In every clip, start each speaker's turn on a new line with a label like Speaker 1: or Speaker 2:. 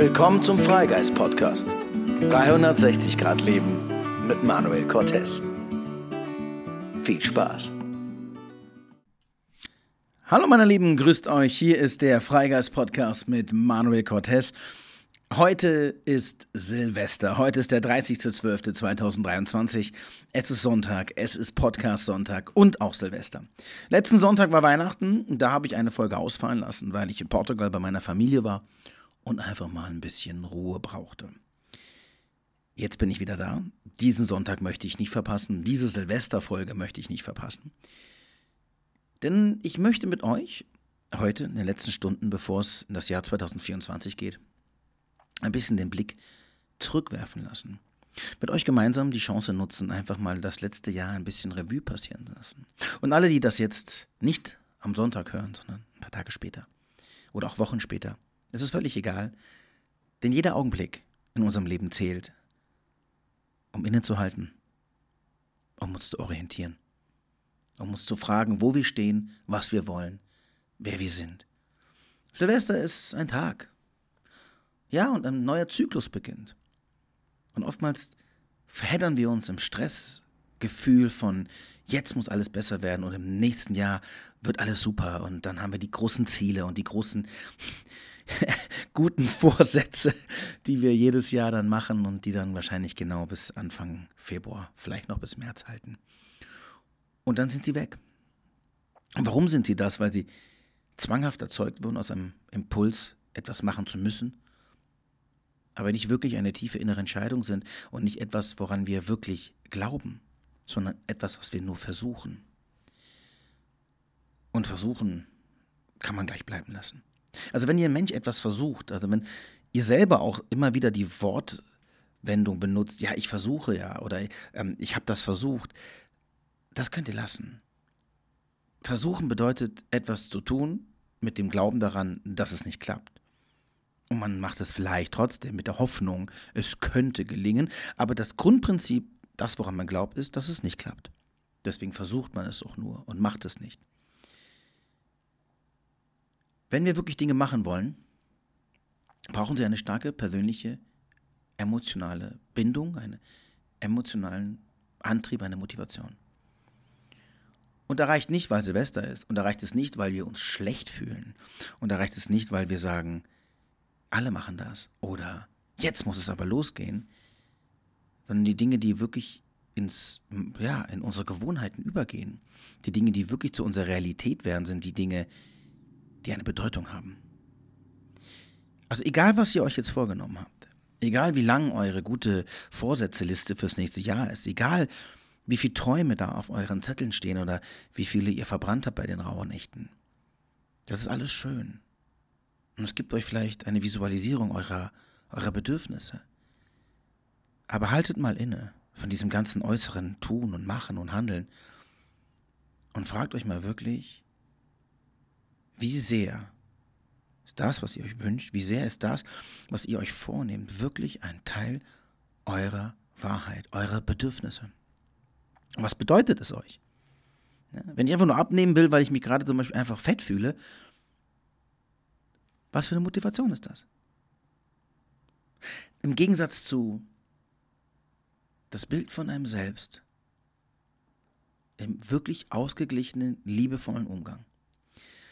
Speaker 1: Willkommen zum Freigeist Podcast. 360 Grad Leben mit Manuel Cortez. Viel Spaß.
Speaker 2: Hallo meine Lieben, grüßt euch. Hier ist der Freigeist Podcast mit Manuel Cortez. Heute ist Silvester. Heute ist der 30.12.2023. Es ist Sonntag, es ist Podcast-Sonntag und auch Silvester. Letzten Sonntag war Weihnachten. Da habe ich eine Folge ausfallen lassen, weil ich in Portugal bei meiner Familie war und einfach mal ein bisschen Ruhe brauchte. Jetzt bin ich wieder da. Diesen Sonntag möchte ich nicht verpassen. Diese Silvesterfolge möchte ich nicht verpassen. Denn ich möchte mit euch heute in den letzten Stunden, bevor es in das Jahr 2024 geht, ein bisschen den Blick zurückwerfen lassen. Mit euch gemeinsam die Chance nutzen, einfach mal das letzte Jahr ein bisschen Revue passieren lassen. Und alle, die das jetzt nicht am Sonntag hören, sondern ein paar Tage später oder auch Wochen später, es ist völlig egal, denn jeder Augenblick in unserem Leben zählt, um innezuhalten, um uns zu orientieren, um uns zu fragen, wo wir stehen, was wir wollen, wer wir sind. Silvester ist ein Tag, ja, und ein neuer Zyklus beginnt. Und oftmals verheddern wir uns im Stressgefühl von, jetzt muss alles besser werden und im nächsten Jahr wird alles super und dann haben wir die großen Ziele und die großen guten Vorsätze, die wir jedes Jahr dann machen und die dann wahrscheinlich genau bis Anfang Februar, vielleicht noch bis März halten. Und dann sind sie weg. Und warum sind sie das? Weil sie zwanghaft erzeugt wurden aus einem Impuls, etwas machen zu müssen aber nicht wirklich eine tiefe innere Entscheidung sind und nicht etwas, woran wir wirklich glauben, sondern etwas, was wir nur versuchen. Und versuchen kann man gleich bleiben lassen. Also wenn ihr Mensch etwas versucht, also wenn ihr selber auch immer wieder die Wortwendung benutzt, ja, ich versuche ja oder ähm, ich habe das versucht, das könnt ihr lassen. Versuchen bedeutet etwas zu tun mit dem Glauben daran, dass es nicht klappt. Und man macht es vielleicht trotzdem mit der Hoffnung, es könnte gelingen. Aber das Grundprinzip, das, woran man glaubt, ist, dass es nicht klappt. Deswegen versucht man es auch nur und macht es nicht. Wenn wir wirklich Dinge machen wollen, brauchen sie eine starke persönliche, emotionale Bindung, einen emotionalen Antrieb, eine Motivation. Und da reicht nicht, weil Silvester ist. Und da reicht es nicht, weil wir uns schlecht fühlen. Und da reicht es nicht, weil wir sagen, alle machen das. Oder jetzt muss es aber losgehen. Sondern die Dinge, die wirklich ins, ja, in unsere Gewohnheiten übergehen. Die Dinge, die wirklich zu unserer Realität werden, sind die Dinge, die eine Bedeutung haben. Also egal, was ihr euch jetzt vorgenommen habt, egal wie lang eure gute Vorsätzeliste fürs nächste Jahr ist, egal wie viele Träume da auf euren Zetteln stehen oder wie viele ihr verbrannt habt bei den rauen Nächten, das ist alles schön. Und es gibt euch vielleicht eine Visualisierung eurer, eurer Bedürfnisse. Aber haltet mal inne von diesem ganzen äußeren Tun und Machen und Handeln und fragt euch mal wirklich, wie sehr ist das, was ihr euch wünscht, wie sehr ist das, was ihr euch vornehmt, wirklich ein Teil eurer Wahrheit, eurer Bedürfnisse. Und was bedeutet es euch? Ja, wenn ich einfach nur abnehmen will, weil ich mich gerade zum Beispiel einfach fett fühle, was für eine Motivation ist das? Im Gegensatz zu das Bild von einem selbst im wirklich ausgeglichenen, liebevollen Umgang.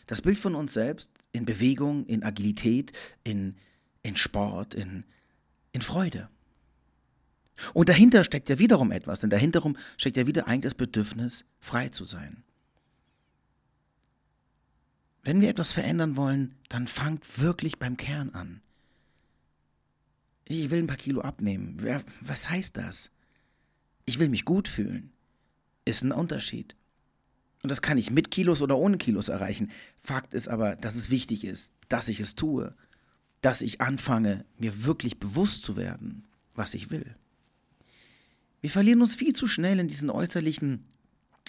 Speaker 2: Das Bild von uns selbst in Bewegung, in Agilität, in, in Sport, in, in Freude. Und dahinter steckt ja wiederum etwas, denn dahinter steckt ja wieder eigentlich das Bedürfnis, frei zu sein. Wenn wir etwas verändern wollen, dann fangt wirklich beim Kern an. Ich will ein paar Kilo abnehmen. Was heißt das? Ich will mich gut fühlen. Ist ein Unterschied. Und das kann ich mit Kilos oder ohne Kilos erreichen. Fakt ist aber, dass es wichtig ist, dass ich es tue. Dass ich anfange, mir wirklich bewusst zu werden, was ich will. Wir verlieren uns viel zu schnell in diesen äußerlichen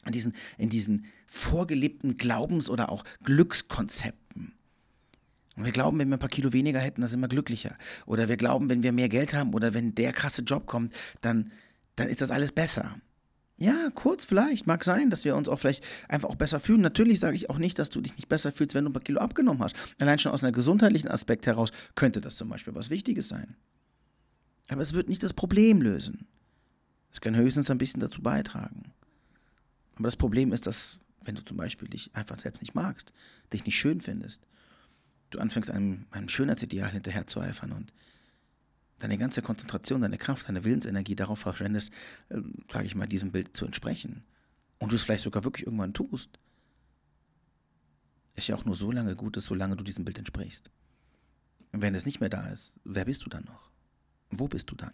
Speaker 2: in diesen, in diesen vorgelebten Glaubens- oder auch Glückskonzepten. Und wir glauben, wenn wir ein paar Kilo weniger hätten, dann sind wir glücklicher. Oder wir glauben, wenn wir mehr Geld haben oder wenn der krasse Job kommt, dann, dann ist das alles besser. Ja, kurz vielleicht. Mag sein, dass wir uns auch vielleicht einfach auch besser fühlen. Natürlich sage ich auch nicht, dass du dich nicht besser fühlst, wenn du ein paar Kilo abgenommen hast. Allein schon aus einem gesundheitlichen Aspekt heraus könnte das zum Beispiel was Wichtiges sein. Aber es wird nicht das Problem lösen. Es kann höchstens ein bisschen dazu beitragen. Aber das Problem ist, dass, wenn du zum Beispiel dich einfach selbst nicht magst, dich nicht schön findest, du anfängst einem, einem Schönheitsideal hinterher zu eifern und deine ganze Konzentration, deine Kraft, deine Willensenergie darauf verschwendest, äh, sage ich mal, diesem Bild zu entsprechen. Und du es vielleicht sogar wirklich irgendwann tust. Ist ja auch nur so lange gut, ist, solange du diesem Bild entsprichst. Und wenn es nicht mehr da ist, wer bist du dann noch? Wo bist du dann?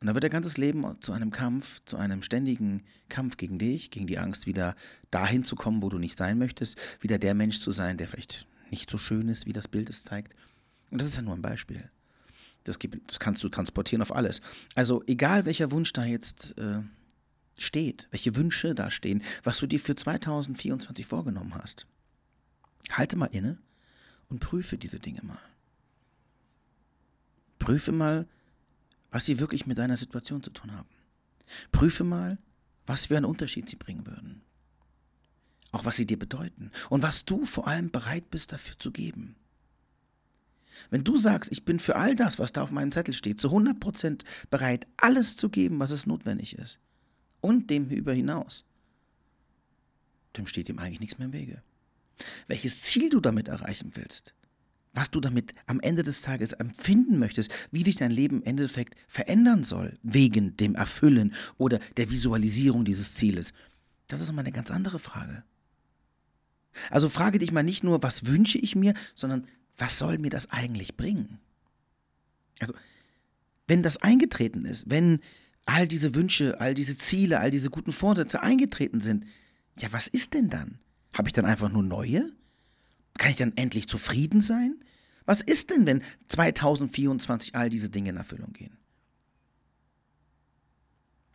Speaker 2: Und dann wird dein ganzes Leben zu einem Kampf, zu einem ständigen Kampf gegen dich, gegen die Angst, wieder dahin zu kommen, wo du nicht sein möchtest, wieder der Mensch zu sein, der vielleicht nicht so schön ist, wie das Bild es zeigt. Und das ist ja nur ein Beispiel. Das, gibt, das kannst du transportieren auf alles. Also egal welcher Wunsch da jetzt äh, steht, welche Wünsche da stehen, was du dir für 2024 vorgenommen hast, halte mal inne und prüfe diese Dinge mal. Prüfe mal, was sie wirklich mit deiner Situation zu tun haben. Prüfe mal, was für einen Unterschied sie bringen würden. Auch was sie dir bedeuten und was du vor allem bereit bist dafür zu geben. Wenn du sagst, ich bin für all das, was da auf meinem Zettel steht, zu 100% bereit, alles zu geben, was es notwendig ist, und dem über hinaus, dem steht ihm eigentlich nichts mehr im Wege. Welches Ziel du damit erreichen willst, was du damit am Ende des Tages empfinden möchtest, wie dich dein Leben im Endeffekt verändern soll, wegen dem Erfüllen oder der Visualisierung dieses Zieles, das ist immer eine ganz andere Frage. Also frage dich mal nicht nur, was wünsche ich mir, sondern was soll mir das eigentlich bringen? Also, wenn das eingetreten ist, wenn all diese Wünsche, all diese Ziele, all diese guten Vorsätze eingetreten sind, ja, was ist denn dann? Habe ich dann einfach nur neue? Kann ich dann endlich zufrieden sein? Was ist denn, wenn 2024 all diese Dinge in Erfüllung gehen?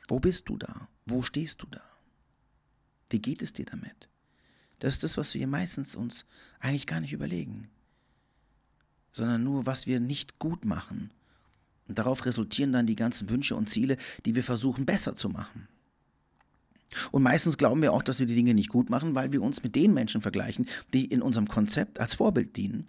Speaker 2: Wo bist du da? Wo stehst du da? Wie geht es dir damit? Das ist das, was wir meistens uns eigentlich gar nicht überlegen sondern nur, was wir nicht gut machen. Und darauf resultieren dann die ganzen Wünsche und Ziele, die wir versuchen besser zu machen. Und meistens glauben wir auch, dass wir die Dinge nicht gut machen, weil wir uns mit den Menschen vergleichen, die in unserem Konzept als Vorbild dienen,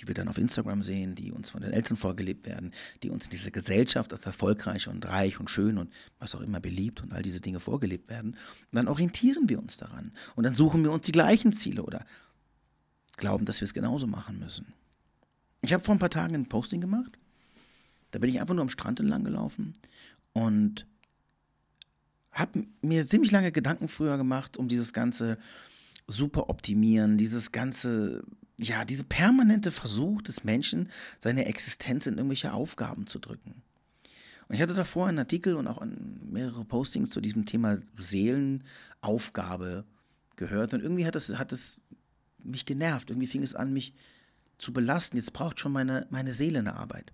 Speaker 2: die wir dann auf Instagram sehen, die uns von den Eltern vorgelebt werden, die uns in dieser Gesellschaft als erfolgreich und reich und schön und was auch immer beliebt und all diese Dinge vorgelebt werden. Und dann orientieren wir uns daran. Und dann suchen wir uns die gleichen Ziele oder glauben, dass wir es genauso machen müssen. Ich habe vor ein paar Tagen ein Posting gemacht. Da bin ich einfach nur am Strand entlang gelaufen und habe mir ziemlich lange Gedanken früher gemacht um dieses ganze super optimieren, dieses ganze, ja, diese permanente Versuch des Menschen, seine Existenz in irgendwelche Aufgaben zu drücken. Und ich hatte davor einen Artikel und auch mehrere Postings zu diesem Thema Seelenaufgabe gehört und irgendwie hat es, hat es mich genervt. Irgendwie fing es an, mich zu belasten. Jetzt braucht schon meine, meine Seele eine Arbeit.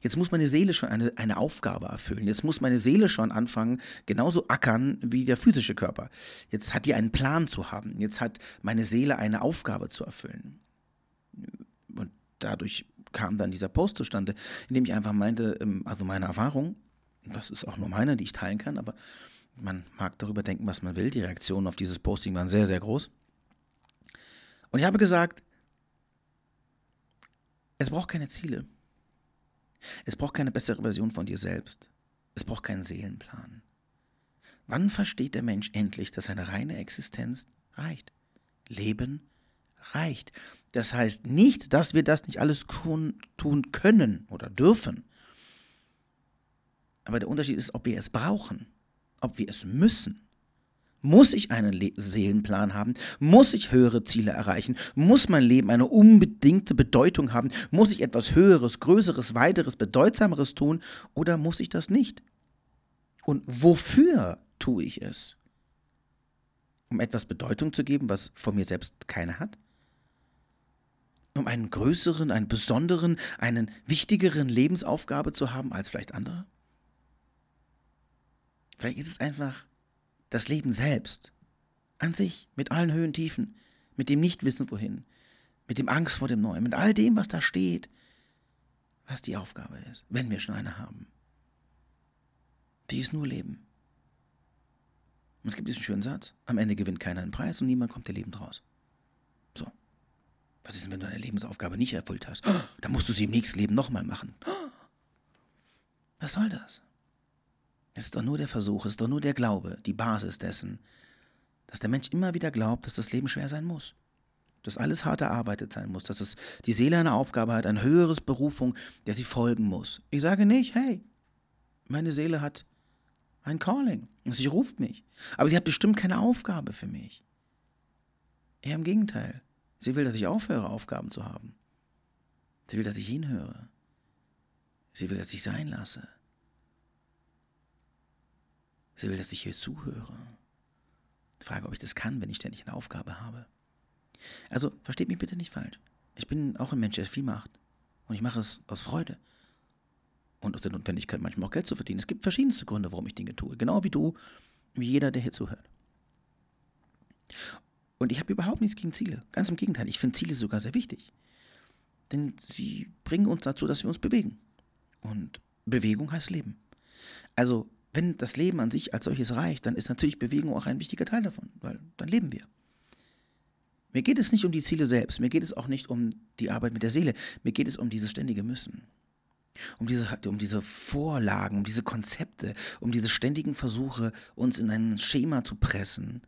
Speaker 2: Jetzt muss meine Seele schon eine, eine Aufgabe erfüllen. Jetzt muss meine Seele schon anfangen, genauso ackern wie der physische Körper. Jetzt hat die einen Plan zu haben. Jetzt hat meine Seele eine Aufgabe zu erfüllen. Und dadurch kam dann dieser Post zustande, in dem ich einfach meinte, ähm, also meine Erfahrung, das ist auch nur meine, die ich teilen kann, aber man mag darüber denken, was man will. Die Reaktionen auf dieses Posting waren sehr, sehr groß. Und ich habe gesagt, es braucht keine Ziele. Es braucht keine bessere Version von dir selbst. Es braucht keinen Seelenplan. Wann versteht der Mensch endlich, dass eine reine Existenz reicht? Leben reicht. Das heißt nicht, dass wir das nicht alles tun können oder dürfen. Aber der Unterschied ist, ob wir es brauchen, ob wir es müssen. Muss ich einen Le Seelenplan haben? Muss ich höhere Ziele erreichen? Muss mein Leben eine unbedingte Bedeutung haben? Muss ich etwas Höheres, Größeres, Weiteres, Bedeutsameres tun? Oder muss ich das nicht? Und wofür tue ich es? Um etwas Bedeutung zu geben, was von mir selbst keine hat? Um einen größeren, einen besonderen, einen wichtigeren Lebensaufgabe zu haben als vielleicht andere? Vielleicht ist es einfach das Leben selbst, an sich, mit allen Höhen, Tiefen, mit dem Nichtwissen wohin, mit dem Angst vor dem Neuen, mit all dem, was da steht, was die Aufgabe ist, wenn wir schon eine haben. Die ist nur Leben. Und es gibt diesen schönen Satz: Am Ende gewinnt keiner einen Preis und niemand kommt der lebend raus. So. Was ist denn, wenn du deine Lebensaufgabe nicht erfüllt hast? Dann musst du sie im nächsten Leben nochmal machen. Was soll das? Es ist doch nur der Versuch, es ist doch nur der Glaube, die Basis dessen, dass der Mensch immer wieder glaubt, dass das Leben schwer sein muss. Dass alles hart erarbeitet sein muss, dass es die Seele eine Aufgabe hat, eine höhere Berufung, der sie folgen muss. Ich sage nicht, hey, meine Seele hat ein Calling und sie ruft mich. Aber sie hat bestimmt keine Aufgabe für mich. Eher im Gegenteil. Sie will, dass ich aufhöre, Aufgaben zu haben. Sie will, dass ich hinhöre. Sie will, dass ich sein lasse. Sie will, dass ich ihr zuhöre. Frage, ob ich das kann, wenn ich ständig eine Aufgabe habe. Also, versteht mich bitte nicht falsch. Ich bin auch ein Mensch, der viel macht. Und ich mache es aus Freude. Und aus der Notwendigkeit, manchmal auch Geld zu verdienen. Es gibt verschiedenste Gründe, warum ich Dinge tue. Genau wie du, wie jeder, der hier zuhört. Und ich habe überhaupt nichts gegen Ziele. Ganz im Gegenteil, ich finde Ziele sogar sehr wichtig. Denn sie bringen uns dazu, dass wir uns bewegen. Und Bewegung heißt Leben. Also, wenn das Leben an sich als solches reicht, dann ist natürlich Bewegung auch ein wichtiger Teil davon, weil dann leben wir. Mir geht es nicht um die Ziele selbst, mir geht es auch nicht um die Arbeit mit der Seele, mir geht es um dieses ständige Müssen. Um diese, um diese Vorlagen, um diese Konzepte, um diese ständigen Versuche, uns in ein Schema zu pressen,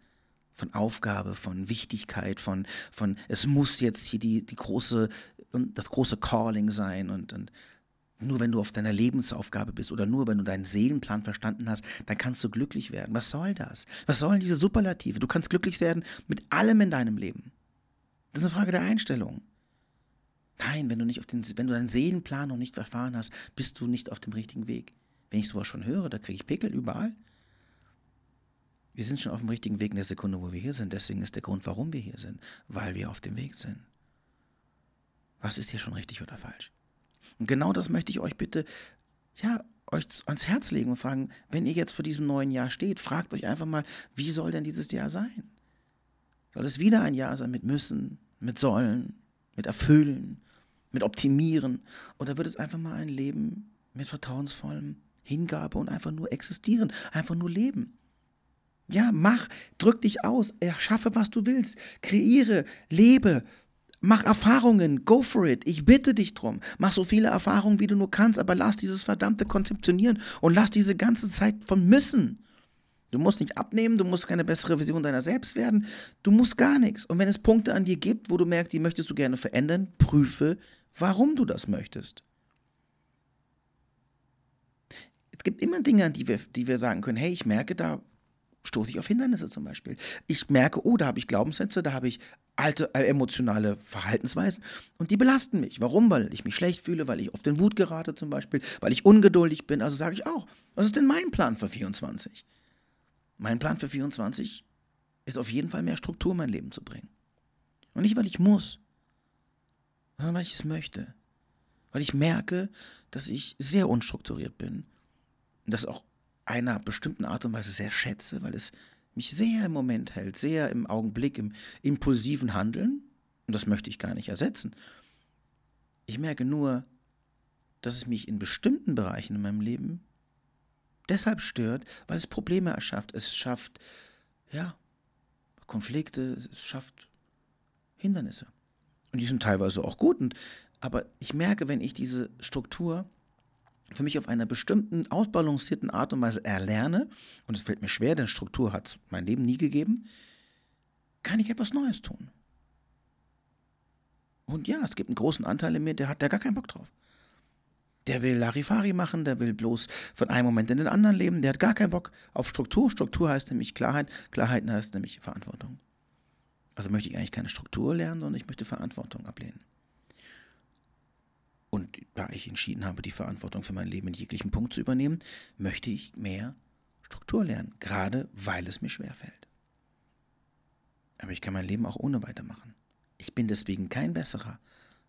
Speaker 2: von Aufgabe, von Wichtigkeit, von, von es muss jetzt hier die, die große, das große Calling sein und, und nur wenn du auf deiner Lebensaufgabe bist oder nur wenn du deinen Seelenplan verstanden hast, dann kannst du glücklich werden. Was soll das? Was sollen diese Superlative? Du kannst glücklich werden mit allem in deinem Leben. Das ist eine Frage der Einstellung. Nein, wenn du, nicht auf den, wenn du deinen Seelenplan noch nicht erfahren hast, bist du nicht auf dem richtigen Weg. Wenn ich sowas schon höre, da kriege ich Pickel überall. Wir sind schon auf dem richtigen Weg in der Sekunde, wo wir hier sind. Deswegen ist der Grund, warum wir hier sind. Weil wir auf dem Weg sind. Was ist hier schon richtig oder falsch? Und genau das möchte ich euch bitte, ja, euch ans Herz legen und fragen, wenn ihr jetzt vor diesem neuen Jahr steht, fragt euch einfach mal, wie soll denn dieses Jahr sein? Soll es wieder ein Jahr sein mit müssen, mit sollen, mit erfüllen, mit optimieren? Oder wird es einfach mal ein Leben mit vertrauensvollem Hingabe und einfach nur existieren, einfach nur leben? Ja, mach, drück dich aus, erschaffe, was du willst, kreiere, lebe, Mach Erfahrungen, go for it. Ich bitte dich drum. Mach so viele Erfahrungen, wie du nur kannst, aber lass dieses verdammte Konzeptionieren und lass diese ganze Zeit von müssen. Du musst nicht abnehmen, du musst keine bessere Version deiner selbst werden, du musst gar nichts. Und wenn es Punkte an dir gibt, wo du merkst, die möchtest du gerne verändern, prüfe, warum du das möchtest. Es gibt immer Dinge, an die wir, die wir sagen können, hey, ich merke, da stoße ich auf Hindernisse zum Beispiel. Ich merke, oh, da habe ich Glaubenssätze, da habe ich alte äh, emotionale Verhaltensweisen und die belasten mich. Warum? Weil ich mich schlecht fühle, weil ich auf den Wut gerate zum Beispiel, weil ich ungeduldig bin. Also sage ich auch, was ist denn mein Plan für 24? Mein Plan für 24 ist auf jeden Fall mehr Struktur in mein Leben zu bringen. Und nicht, weil ich muss, sondern weil ich es möchte. Weil ich merke, dass ich sehr unstrukturiert bin und das auch einer bestimmten Art und Weise sehr schätze, weil es mich sehr im Moment hält, sehr im Augenblick, im impulsiven Handeln. Und das möchte ich gar nicht ersetzen. Ich merke nur, dass es mich in bestimmten Bereichen in meinem Leben deshalb stört, weil es Probleme erschafft. Es schafft, ja, Konflikte, es schafft Hindernisse. Und die sind teilweise auch gut. Und, aber ich merke, wenn ich diese Struktur für mich auf einer bestimmten, ausbalancierten Art und Weise erlerne, und es fällt mir schwer, denn Struktur hat mein Leben nie gegeben, kann ich etwas Neues tun. Und ja, es gibt einen großen Anteil in mir, der hat da gar keinen Bock drauf. Der will Larifari machen, der will bloß von einem Moment in den anderen leben, der hat gar keinen Bock auf Struktur. Struktur heißt nämlich Klarheit, Klarheit heißt nämlich Verantwortung. Also möchte ich eigentlich keine Struktur lernen, sondern ich möchte Verantwortung ablehnen. Und da ich entschieden habe, die Verantwortung für mein Leben in jeglichen Punkt zu übernehmen, möchte ich mehr Struktur lernen, gerade weil es mir schwerfällt. Aber ich kann mein Leben auch ohne weitermachen. Ich bin deswegen kein besserer,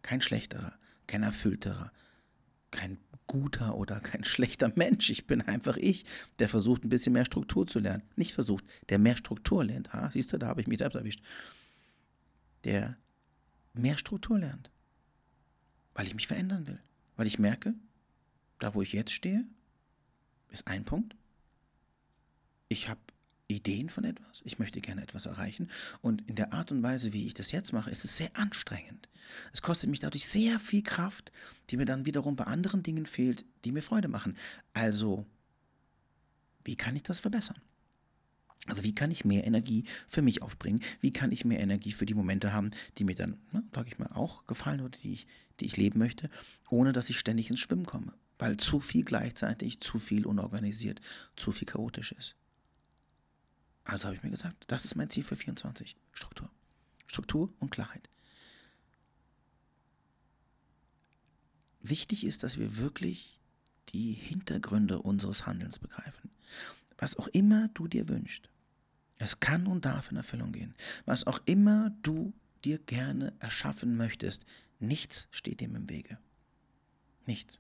Speaker 2: kein schlechterer, kein erfüllterer, kein guter oder kein schlechter Mensch. Ich bin einfach ich, der versucht, ein bisschen mehr Struktur zu lernen. Nicht versucht, der mehr Struktur lernt. Ha, siehst du, da habe ich mich selbst erwischt. Der mehr Struktur lernt. Weil ich mich verändern will. Weil ich merke, da wo ich jetzt stehe, ist ein Punkt. Ich habe Ideen von etwas, ich möchte gerne etwas erreichen und in der Art und Weise, wie ich das jetzt mache, ist es sehr anstrengend. Es kostet mich dadurch sehr viel Kraft, die mir dann wiederum bei anderen Dingen fehlt, die mir Freude machen. Also, wie kann ich das verbessern? Also wie kann ich mehr Energie für mich aufbringen? Wie kann ich mehr Energie für die Momente haben, die mir dann, ne, sage ich mal, auch gefallen oder die ich, die ich leben möchte, ohne dass ich ständig ins Schwimmen komme? Weil zu viel gleichzeitig, zu viel unorganisiert, zu viel chaotisch ist. Also habe ich mir gesagt, das ist mein Ziel für 24. Struktur. Struktur und Klarheit. Wichtig ist, dass wir wirklich die Hintergründe unseres Handelns begreifen. Was auch immer du dir wünschst, es kann und darf in Erfüllung gehen. Was auch immer du dir gerne erschaffen möchtest, nichts steht dem im Wege. Nichts.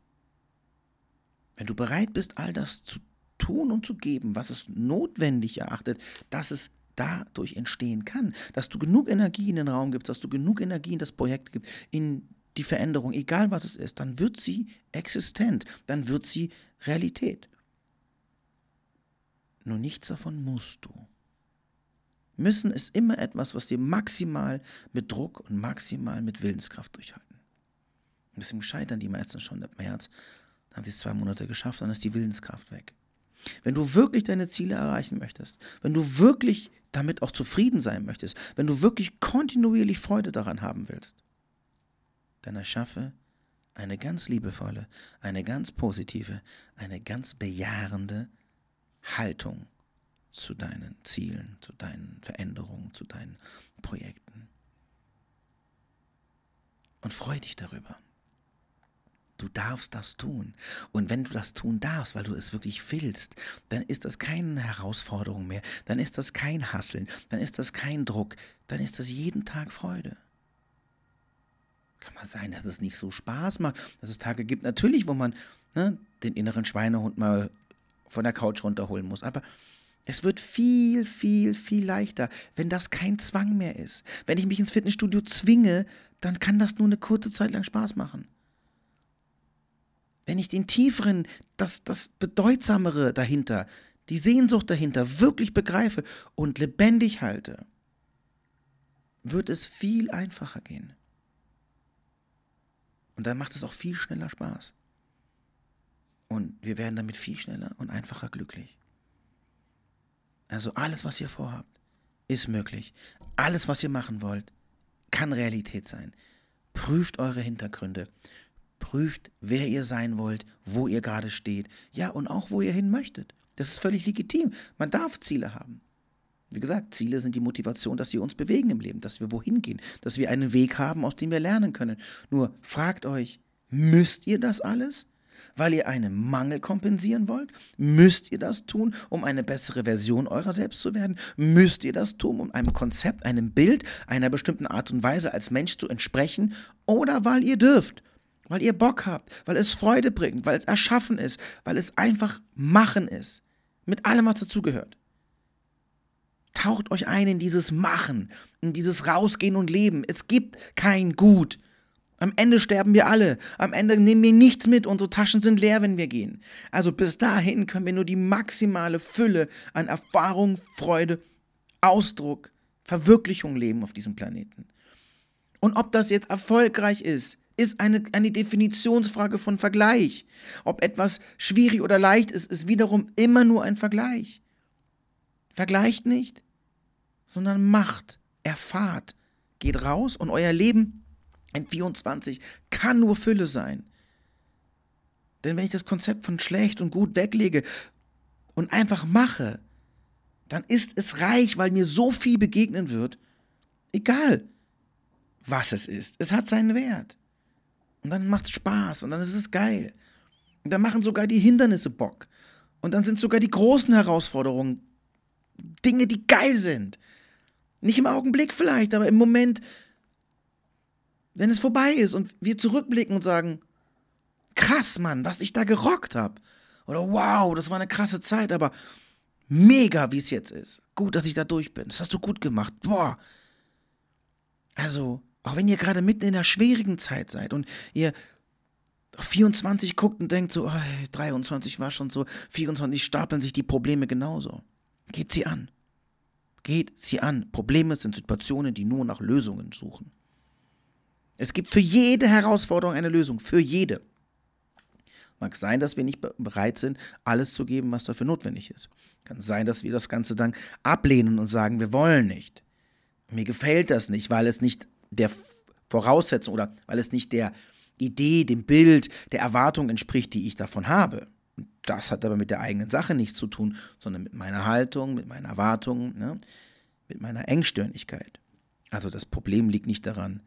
Speaker 2: Wenn du bereit bist, all das zu tun und zu geben, was es notwendig erachtet, dass es dadurch entstehen kann, dass du genug Energie in den Raum gibst, dass du genug Energie in das Projekt gibst, in die Veränderung, egal was es ist, dann wird sie existent, dann wird sie Realität. Nur nichts davon musst du. Müssen ist immer etwas, was dir maximal mit Druck und maximal mit Willenskraft durchhalten. Und deswegen scheitern die meisten schon im März. Dann haben sie es zwei Monate geschafft, dann ist die Willenskraft weg. Wenn du wirklich deine Ziele erreichen möchtest, wenn du wirklich damit auch zufrieden sein möchtest, wenn du wirklich kontinuierlich Freude daran haben willst, dann erschaffe eine ganz liebevolle, eine ganz positive, eine ganz bejahende Haltung zu deinen Zielen, zu deinen Veränderungen, zu deinen Projekten. Und freu dich darüber. Du darfst das tun. Und wenn du das tun darfst, weil du es wirklich willst, dann ist das keine Herausforderung mehr, dann ist das kein Hasseln, dann ist das kein Druck, dann ist das jeden Tag Freude. Kann mal sein, dass es nicht so Spaß macht, dass es Tage gibt, natürlich, wo man ne, den inneren Schweinehund mal von der Couch runterholen muss. Aber es wird viel, viel, viel leichter, wenn das kein Zwang mehr ist. Wenn ich mich ins Fitnessstudio zwinge, dann kann das nur eine kurze Zeit lang Spaß machen. Wenn ich den tieferen, das, das Bedeutsamere dahinter, die Sehnsucht dahinter wirklich begreife und lebendig halte, wird es viel einfacher gehen. Und dann macht es auch viel schneller Spaß. Und wir werden damit viel schneller und einfacher glücklich. Also alles, was ihr vorhabt, ist möglich. Alles, was ihr machen wollt, kann Realität sein. Prüft eure Hintergründe. Prüft, wer ihr sein wollt, wo ihr gerade steht. Ja, und auch, wo ihr hin möchtet. Das ist völlig legitim. Man darf Ziele haben. Wie gesagt, Ziele sind die Motivation, dass wir uns bewegen im Leben, dass wir wohin gehen, dass wir einen Weg haben, aus dem wir lernen können. Nur fragt euch, müsst ihr das alles? Weil ihr einen Mangel kompensieren wollt? Müsst ihr das tun, um eine bessere Version eurer selbst zu werden? Müsst ihr das tun, um einem Konzept, einem Bild, einer bestimmten Art und Weise als Mensch zu entsprechen? Oder weil ihr dürft? Weil ihr Bock habt, weil es Freude bringt, weil es erschaffen ist, weil es einfach machen ist. Mit allem, was dazugehört. Taucht euch ein in dieses Machen, in dieses Rausgehen und Leben. Es gibt kein Gut. Am Ende sterben wir alle. Am Ende nehmen wir nichts mit. Unsere Taschen sind leer, wenn wir gehen. Also bis dahin können wir nur die maximale Fülle an Erfahrung, Freude, Ausdruck, Verwirklichung leben auf diesem Planeten. Und ob das jetzt erfolgreich ist, ist eine, eine Definitionsfrage von Vergleich. Ob etwas schwierig oder leicht ist, ist wiederum immer nur ein Vergleich. Vergleicht nicht, sondern macht, erfahrt, geht raus und euer Leben in 24 kann nur Fülle sein. Denn wenn ich das Konzept von schlecht und gut weglege und einfach mache, dann ist es reich, weil mir so viel begegnen wird, egal was es ist. Es hat seinen Wert. Und dann macht es Spaß und dann ist es geil. Und dann machen sogar die Hindernisse Bock. Und dann sind sogar die großen Herausforderungen Dinge, die geil sind. Nicht im Augenblick vielleicht, aber im Moment, wenn es vorbei ist und wir zurückblicken und sagen, krass, Mann, was ich da gerockt habe. Oder wow, das war eine krasse Zeit, aber mega, wie es jetzt ist. Gut, dass ich da durch bin. Das hast du gut gemacht. Boah. Also, auch wenn ihr gerade mitten in einer schwierigen Zeit seid und ihr auf 24 guckt und denkt so, oh, 23 war schon so, 24 stapeln sich die Probleme genauso. Geht sie an. Geht sie an. Probleme sind Situationen, die nur nach Lösungen suchen. Es gibt für jede Herausforderung eine Lösung, für jede. Mag sein, dass wir nicht bereit sind, alles zu geben, was dafür notwendig ist. Kann sein, dass wir das Ganze dann ablehnen und sagen, wir wollen nicht. Mir gefällt das nicht, weil es nicht der Voraussetzung oder weil es nicht der Idee, dem Bild, der Erwartung entspricht, die ich davon habe. Das hat aber mit der eigenen Sache nichts zu tun, sondern mit meiner Haltung, mit meinen Erwartungen, ne? mit meiner Engstirnigkeit. Also das Problem liegt nicht daran,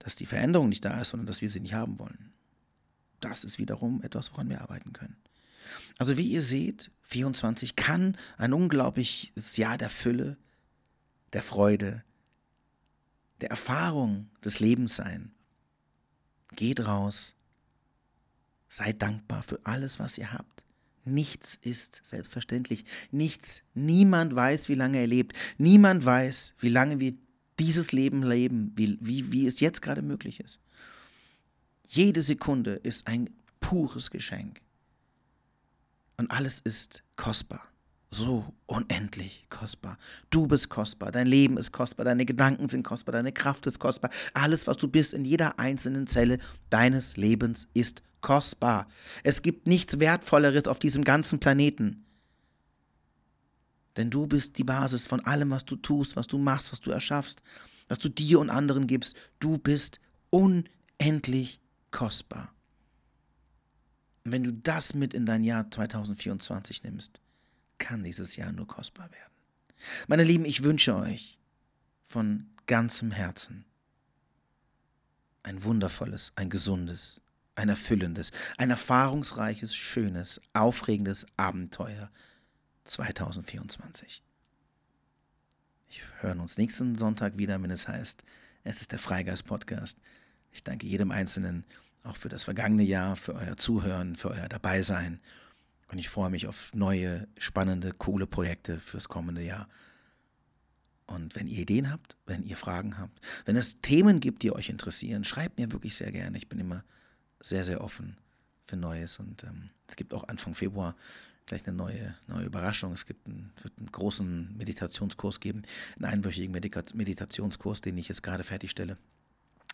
Speaker 2: dass die Veränderung nicht da ist, sondern dass wir sie nicht haben wollen. Das ist wiederum etwas, woran wir arbeiten können. Also wie ihr seht, 24 kann ein unglaubliches Jahr der Fülle, der Freude, der Erfahrung des Lebens sein. Geht raus, seid dankbar für alles, was ihr habt. Nichts ist selbstverständlich. Nichts. Niemand weiß, wie lange er lebt. Niemand weiß, wie lange wir dieses Leben leben, wie, wie, wie es jetzt gerade möglich ist. Jede Sekunde ist ein pures Geschenk. Und alles ist kostbar. So unendlich kostbar. Du bist kostbar, dein Leben ist kostbar, deine Gedanken sind kostbar, deine Kraft ist kostbar. Alles, was du bist in jeder einzelnen Zelle deines Lebens ist kostbar. Es gibt nichts Wertvolleres auf diesem ganzen Planeten. Denn du bist die Basis von allem, was du tust, was du machst, was du erschaffst, was du dir und anderen gibst. Du bist unendlich kostbar. Und wenn du das mit in dein Jahr 2024 nimmst, kann dieses Jahr nur kostbar werden. Meine Lieben, ich wünsche euch von ganzem Herzen ein wundervolles, ein gesundes, ein erfüllendes, ein erfahrungsreiches, schönes, aufregendes Abenteuer 2024. Ich hören uns nächsten Sonntag wieder, wenn es heißt, es ist der Freigeist Podcast. Ich danke jedem Einzelnen auch für das vergangene Jahr, für euer Zuhören, für euer Dabeisein. Und ich freue mich auf neue, spannende, coole Projekte fürs kommende Jahr. Und wenn ihr Ideen habt, wenn ihr Fragen habt, wenn es Themen gibt, die euch interessieren, schreibt mir wirklich sehr gerne. Ich bin immer sehr, sehr offen für Neues. Und ähm, es gibt auch Anfang Februar gleich eine neue, neue Überraschung. Es gibt einen, wird einen großen Meditationskurs geben, einen einwöchigen Meditationskurs, den ich jetzt gerade fertigstelle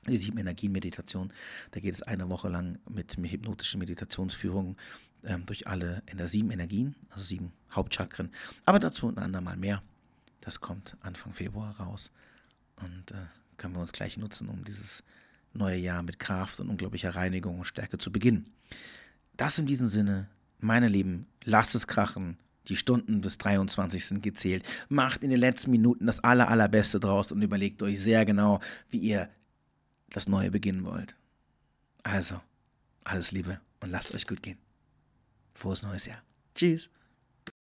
Speaker 2: die sieben Energien-Meditation. Da geht es eine Woche lang mit hypnotischen Meditationsführungen ähm, durch alle in der sieben Energien, also sieben Hauptchakren. Aber dazu ein andermal mehr. Das kommt Anfang Februar raus. Und äh, können wir uns gleich nutzen, um dieses neue Jahr mit Kraft und unglaublicher Reinigung und Stärke zu beginnen. Das in diesem Sinne, meine Lieben, lasst es krachen. Die Stunden bis 23. sind gezählt. Macht in den letzten Minuten das aller, allerbeste draus und überlegt euch sehr genau, wie ihr das Neue beginnen wollt. Also, alles Liebe und lasst euch gut gehen. Frohes neues Jahr. Tschüss.